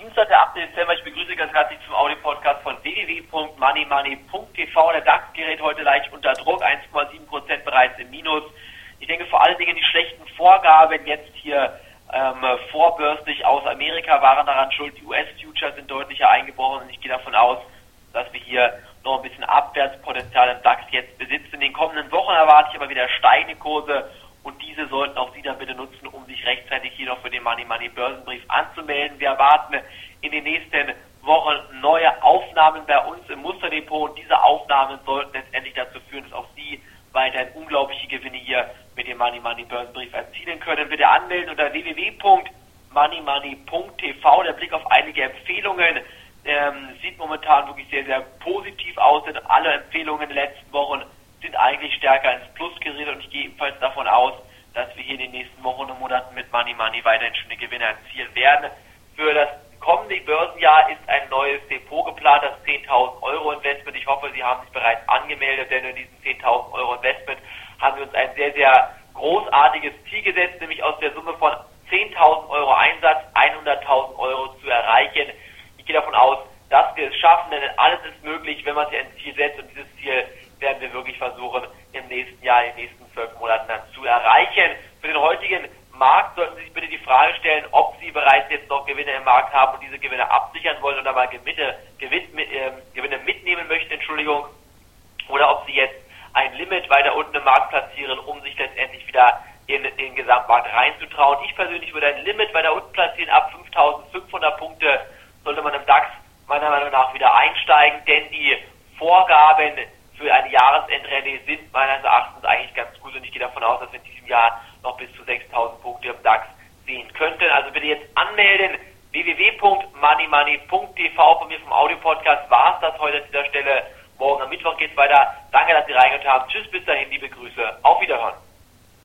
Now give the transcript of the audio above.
Dienstag, der 8. Dezember. Ich begrüße ganz herzlich zum Audio-Podcast von www.moneymoney.tv. Der DAX gerät heute leicht unter Druck, 1,7 Prozent bereits im Minus. Ich denke vor allen Dingen die schlechten Vorgaben jetzt hier ähm, vorbörslich aus Amerika waren daran schuld. Die US-Futures sind deutlicher eingebrochen und ich gehe davon aus, dass wir hier noch ein bisschen Abwärtspotenzial im DAX jetzt besitzen. In den kommenden Wochen erwarte ich aber wieder steigende Kurse und diese sollten auch Sie dann bitte nutzen, um sich rechtzeitig hier noch für den Money Money Börsenbrief anzumelden. Wir erwarten in den nächsten Wochen neue Aufnahmen bei uns im Musterdepot und diese Aufnahmen sollten letztendlich dazu führen, dass auch Sie weiterhin unglaubliche Gewinne hier mit dem Money Money Börsenbrief erzielen können. Bitte anmelden unter www.moneymoney.tv. Der Blick auf einige Empfehlungen ähm, sieht momentan wirklich sehr, sehr positiv aus, denn alle Empfehlungen in den letzten Wochen sind eigentlich stärker ins Plus geredet und ich gehe ebenfalls davon aus, dass wir hier in den nächsten Wochen und Monaten mit Money Money weiterhin schöne Gewinne erzielen werden. Für das kommende Börsenjahr ist ein neues Depot geplant, das 10.000 Euro Investment. Ich hoffe, Sie haben sich bereits angemeldet, denn in diesem 10.000 Euro Investment haben wir uns ein sehr, sehr großartiges Ziel gesetzt, nämlich aus der Summe von 10.000 Euro Einsatz 100.000 Euro zu erreichen. Ich gehe davon aus, dass wir es schaffen, denn alles ist möglich, wenn man sich ein Ziel setzt und dieses Ziel werden wir wirklich versuchen, im nächsten Jahr, in den nächsten zwölf Monaten dann zu erreichen. Für den heutigen Markt sollten Sie sich bitte die Frage stellen, ob Sie bereits jetzt noch Gewinne im Markt haben und diese Gewinne absichern wollen oder mal Gewinne, Gewinn, äh, Gewinne mitnehmen möchten, Entschuldigung, oder ob Sie jetzt ein Limit weiter unten im Markt platzieren, um sich letztendlich wieder in den Gesamtmarkt reinzutrauen. Ich persönlich würde ein Limit weiter unten platzieren, ab 5500 Punkte sollte man im DAX meiner Meinung nach wieder einsteigen, denn die Vorgaben für eine Jahresendrallye sind meines Erachtens eigentlich ganz gut und ich gehe davon aus, dass wir in diesem Jahr noch bis zu 6000 Punkte im DAX sehen könnten. Also bitte jetzt anmelden www.moneymoney.tv von mir vom Audio-Podcast war es das heute an dieser Stelle. Morgen am Mittwoch geht's weiter. Danke, dass Sie reingehört haben. Tschüss, bis dahin, liebe Grüße. Auf Wiederhören.